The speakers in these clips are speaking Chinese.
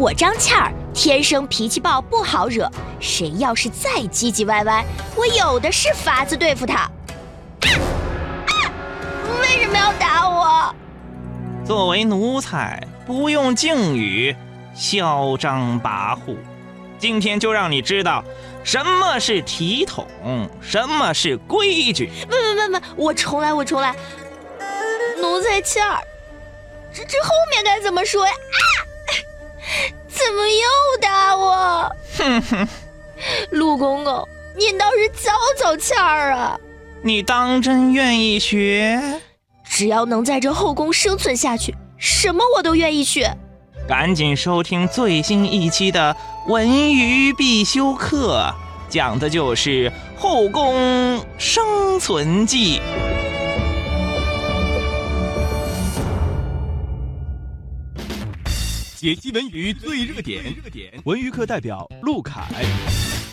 我张倩儿天生脾气暴，不好惹。谁要是再唧唧歪歪，我有的是法子对付他。为什么要打我？作为奴才，不用敬语，嚣张跋扈。今天就让你知道，什么是体统，什么是规矩。不不不不，我重来，我重来。奴才倩儿，这这后面该怎么说呀？啊！怎么又打我？哼哼，陆公公，您倒是教教倩儿啊！你当真愿意学？只要能在这后宫生存下去，什么我都愿意学。赶紧收听最新一期的《文娱必修课》，讲的就是后宫生存记。解析文娱最热点，文娱课代表陆凯，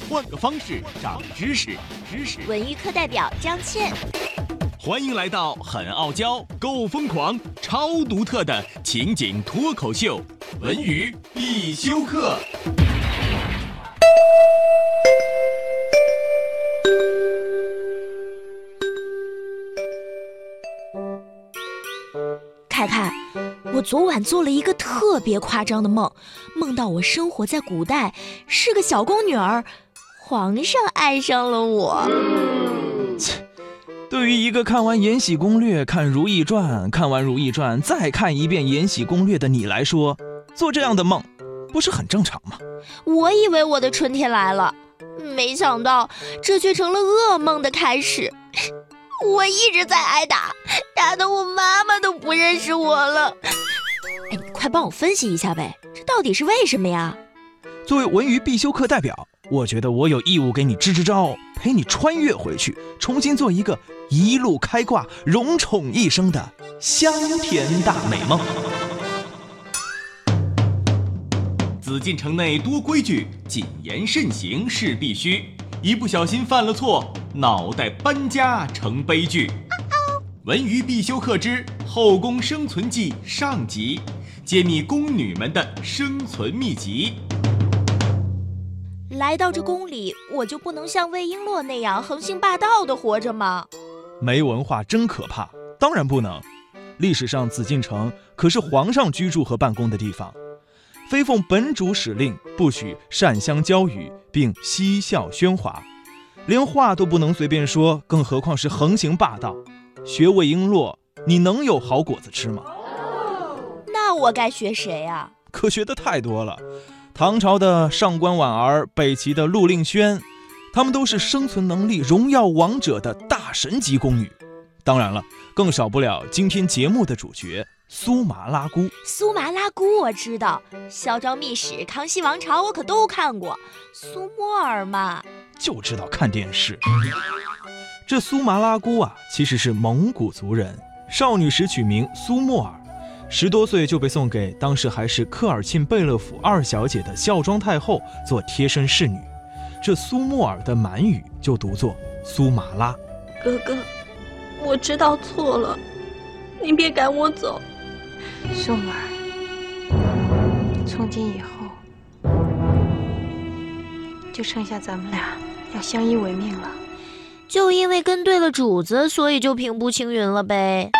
换个方式长知识，知识。文娱课代表张倩，欢迎来到很傲娇、够疯狂、超独特的情景脱口秀——文娱必修课。我昨晚做了一个特别夸张的梦，梦到我生活在古代，是个小宫女儿，皇上爱上了我。切，对于一个看完《延禧攻略》、看《如懿传》、看完《如懿传》再看一遍《延禧攻略》的你来说，做这样的梦不是很正常吗？我以为我的春天来了，没想到这却成了噩梦的开始。我一直在挨打，打的我妈妈都不认识我了。哎，你快帮我分析一下呗，这到底是为什么呀？作为文娱必修课代表，我觉得我有义务给你支支招，陪你穿越回去，重新做一个一路开挂、荣宠一生的香甜大美梦。紫禁城内多规矩，谨言慎行是必须。一不小心犯了错，脑袋搬家成悲剧。文娱必修课之《后宫生存记》上集，揭秘宫女们的生存秘籍。来到这宫里，我就不能像魏璎珞那样横行霸道的活着吗？没文化真可怕，当然不能。历史上紫禁城可是皇上居住和办公的地方。非奉本主使令，不许善相交语，并嬉笑喧哗，连话都不能随便说，更何况是横行霸道。学魏璎珞，你能有好果子吃吗？那我该学谁呀？可学的太多了。唐朝的上官婉儿，北齐的陆令萱，她们都是生存能力荣耀王者的大神级宫女。当然了，更少不了今天节目的主角。苏麻拉姑，苏麻拉姑我知道，《嚣张秘史》《康熙王朝》我可都看过。苏沫尔嘛，就知道看电视。这苏麻拉姑啊，其实是蒙古族人，少女时取名苏沫尔，十多岁就被送给当时还是科尔沁贝勒府二小姐的孝庄太后做贴身侍女。这苏沫尔的满语就读作苏麻拉。哥哥，我知道错了，您别赶我走。素儿，从今以后就剩下咱们俩要相依为命了。就因为跟对了主子，所以就平步青云了呗？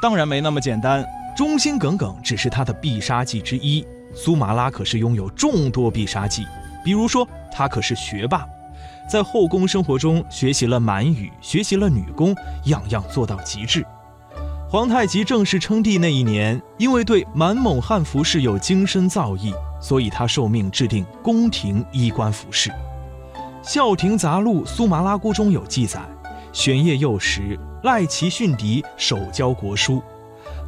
当然没那么简单，忠心耿耿只是他的必杀技之一。苏麻拉可是拥有众多必杀技，比如说他可是学霸，在后宫生活中学习了满语，学习了女工，样样做到极致。皇太极正式称帝那一年，因为对满蒙汉服饰有精深造诣，所以他受命制定宫廷衣冠服饰。《孝廷杂录·苏麻拉姑》中有记载：玄烨幼时，赖其训敌，手教国书。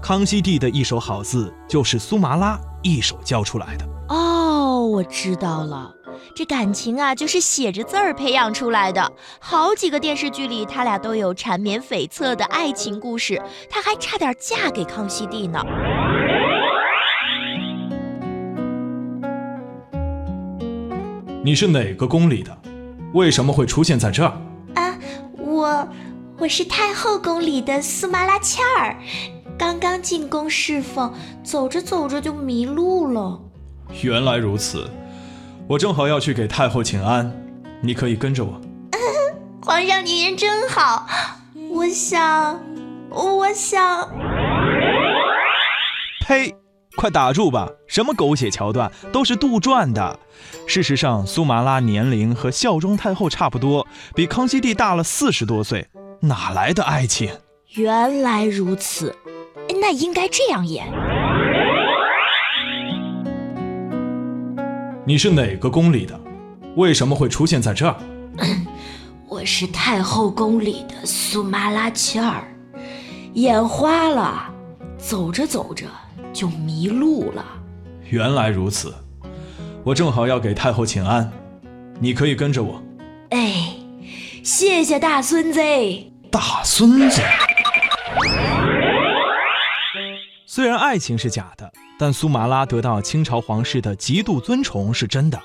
康熙帝的一手好字，就是苏麻拉一手教出来的。哦，我知道了。这感情啊，就是写着字儿培养出来的。好几个电视剧里，他俩都有缠绵悱恻的爱情故事。他还差点嫁给康熙帝呢。你是哪个宫里的？为什么会出现在这儿？啊，我我是太后宫里的苏麻拉恰儿，刚刚进宫侍奉，走着走着就迷路了。原来如此，我正好要去给太后请安，你可以跟着我。皇上您人真好，我想，我想，呸！快打住吧！什么狗血桥段，都是杜撰的。事实上，苏麻拉年龄和孝庄太后差不多，比康熙帝大了四十多岁，哪来的爱情？原来如此，那应该这样演。你是哪个宫里的？为什么会出现在这儿？我是太后宫里的苏麻拉切儿，眼花了，走着走着就迷路了。原来如此，我正好要给太后请安，你可以跟着我。哎，谢谢大孙子。大孙子。虽然爱情是假的，但苏麻拉得到清朝皇室的极度尊崇是真的。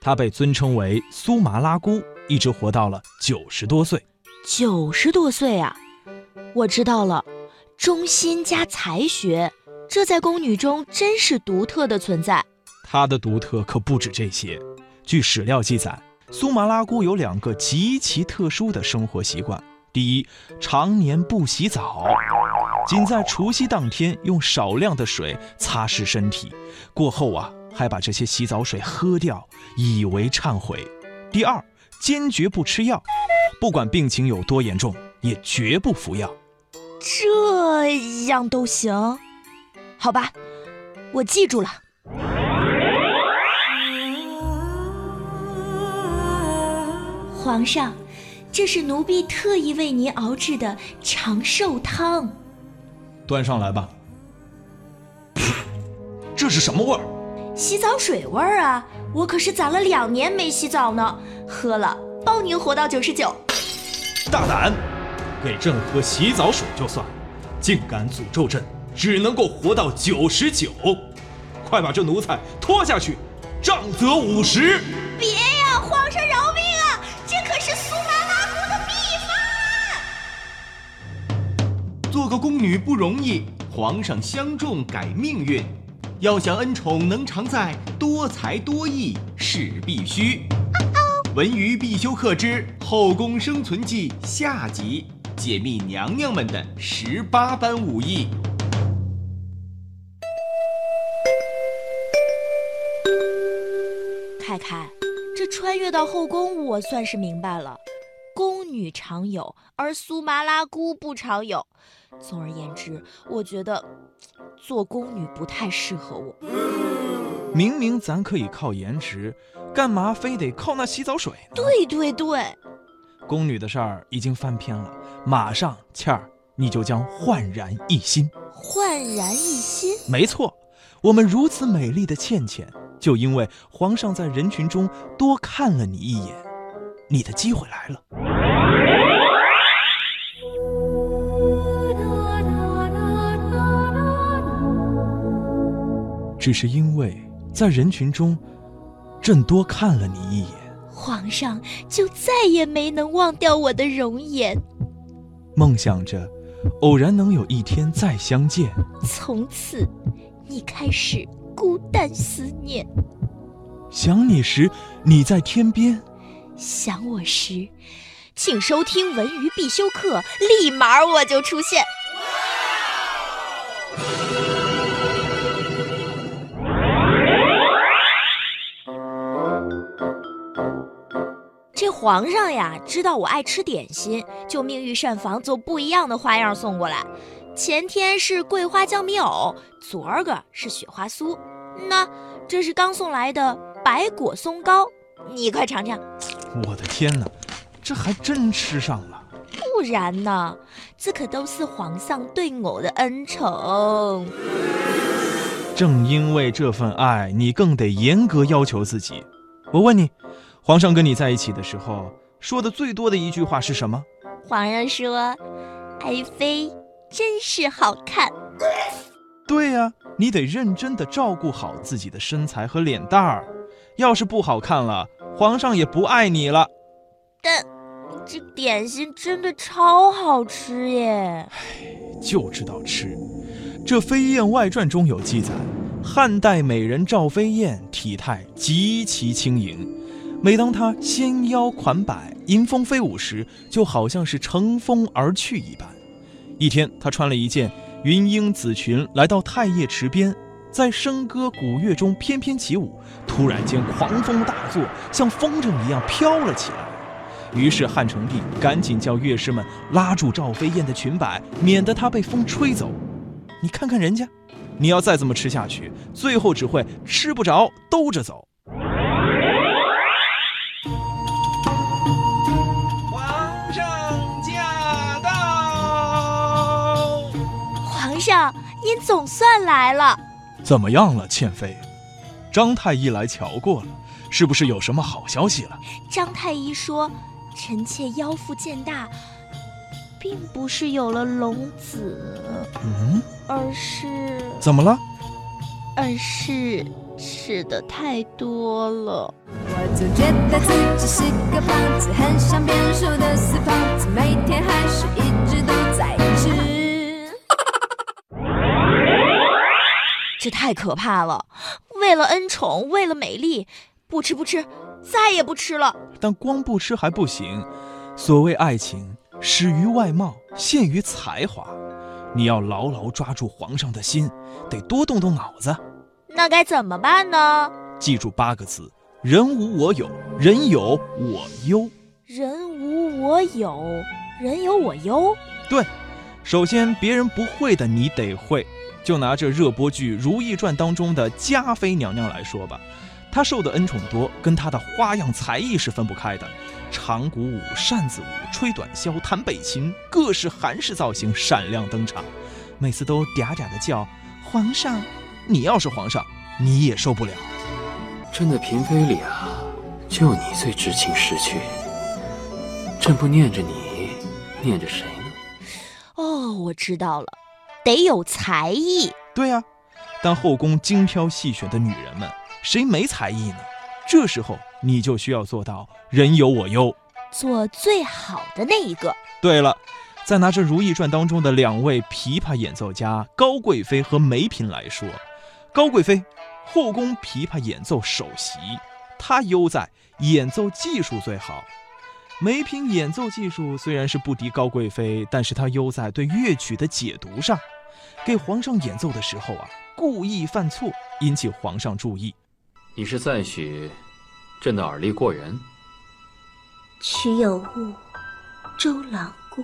她被尊称为苏麻拉姑，一直活到了九十多岁。九十多岁啊！我知道了，忠心加才学，这在宫女中真是独特的存在。她的独特可不止这些。据史料记载，苏麻拉姑有两个极其特殊的生活习惯：第一，常年不洗澡，仅在除夕当天用少量的水擦拭身体，过后啊。还把这些洗澡水喝掉，以为忏悔。第二，坚决不吃药，不管病情有多严重，也绝不服药。这样都行？好吧，我记住了。皇上，这是奴婢特意为您熬制的长寿汤。端上来吧。这是什么味儿？洗澡水味儿啊！我可是攒了两年没洗澡呢，喝了包您活到九十九。大胆，给朕喝洗澡水就算，竟敢诅咒朕只能够活到九十九！快把这奴才拖下去，杖责五十！别呀，皇上做个宫女不容易，皇上相中改命运。要想恩宠能常在，多才多艺是必须。文娱必修课之《后宫生存记》下集，解密娘娘们的十八般武艺。凯凯，这穿越到后宫，我算是明白了。宫女常有，而苏麻拉姑不常有。总而言之，我觉得做宫女不太适合我。明明咱可以靠颜值，干嘛非得靠那洗澡水呢？对对对，宫女的事儿已经翻篇了，马上倩儿你就将焕然一新。焕然一新？没错，我们如此美丽的倩倩，就因为皇上在人群中多看了你一眼，你的机会来了。只是因为在人群中，朕多看了你一眼，皇上就再也没能忘掉我的容颜。梦想着偶然能有一天再相见，从此你开始孤单思念。想你时你在天边，想我时，请收听文娱必修课，立马我就出现。皇上呀，知道我爱吃点心，就命御膳房做不一样的花样送过来。前天是桂花酱米藕，昨儿个是雪花酥，那这是刚送来的白果松糕，你快尝尝。我的天哪，这还真吃上了！不然呢？这可都是皇上对我的恩宠。正因为这份爱，你更得严格要求自己。我问你。皇上跟你在一起的时候说的最多的一句话是什么？皇上说：“爱妃真是好看。”对呀，你得认真的照顾好自己的身材和脸蛋儿，要是不好看了，皇上也不爱你了。但这点心真的超好吃耶！唉，就知道吃。这《飞燕外传》中有记载，汉代美人赵飞燕体态极其轻盈，每当她纤腰款摆、迎风飞舞时，就好像是乘风而去一般。一天，她穿了一件云英紫裙，来到太液池边，在笙歌鼓乐中翩翩起舞。突然间，狂风大作，像风筝一样飘了起来。于是汉成帝赶紧叫乐师们拉住赵飞燕的裙摆，免得她被风吹走。你看看人家，你要再这么吃下去，最后只会吃不着兜着走。皇上，您总算来了。怎么样了，倩妃？张太医来瞧过了，是不是有什么好消息了？张太医说，臣妾腰腹渐大，并不是有了龙子，嗯，而是怎么了？而是吃的太多了。我总觉得自己是个胖子，很像变瘦的死胖子，每天还这太可怕了！为了恩宠，为了美丽，不吃不吃，再也不吃了。但光不吃还不行。所谓爱情，始于外貌，陷于才华。你要牢牢抓住皇上的心，得多动动脑子。那该怎么办呢？记住八个字：人无我有，人有我优。人无我有，人有我优。对，首先别人不会的你得会。就拿这热播剧《如懿传》当中的嘉妃娘娘来说吧，她受的恩宠多，跟她的花样才艺是分不开的。长鼓舞、扇子舞、吹短箫、弹北琴，各式韩式造型闪亮登场，每次都嗲嗲的叫皇上。你要是皇上，你也受不了。朕的嫔妃里啊，就你最知情识趣。朕不念着你，念着谁呢？哦，我知道了。得有才艺，对呀，但后宫精挑细选的女人们，谁没才艺呢？这时候你就需要做到人有我优，做最好的那一个。对了，再拿着《如懿传》当中的两位琵琶演奏家高贵妃和梅嫔来说，高贵妃后宫琵琶演奏首席，她优在演奏技术最好。梅嫔演奏技术虽然是不敌高贵妃，但是她优在对乐曲的解读上。给皇上演奏的时候啊，故意犯错，引起皇上注意。你是赞许朕的耳力过人？曲有误，周郎顾。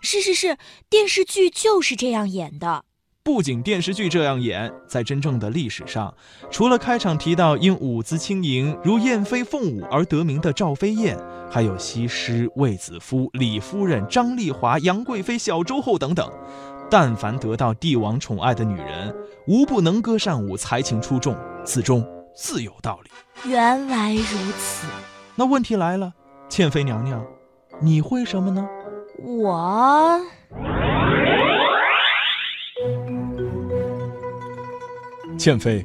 是是是，电视剧就是这样演的。不仅电视剧这样演，在真正的历史上，除了开场提到因舞姿轻盈如燕飞凤舞而得名的赵飞燕，还有西施、卫子夫、李夫人、张丽华、杨贵妃、小周后等等。但凡得到帝王宠爱的女人，无不能歌善舞，才情出众，此中自有道理。原来如此。那问题来了，倩妃娘娘，你会什么呢？我，倩妃，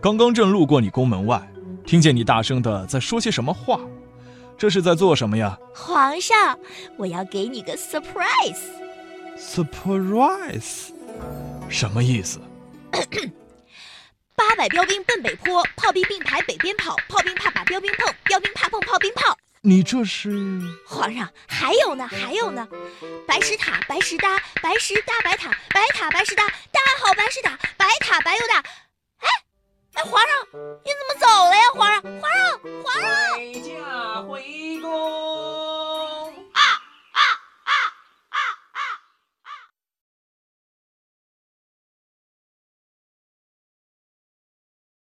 刚刚朕路过你宫门外，听见你大声的在说些什么话，这是在做什么呀？皇上，我要给你个 surprise。surprise，什么意思？八百标兵奔北坡，炮兵并排北边跑。炮兵怕把标兵碰，标兵怕碰炮兵炮。你这是？皇上，还有呢，还有呢。白石塔，白石搭，白石搭白塔，白塔白石搭，搭好白石塔，白塔白又搭。哎哎，皇上，你怎么走了呀？皇上，皇上，皇上。回宫。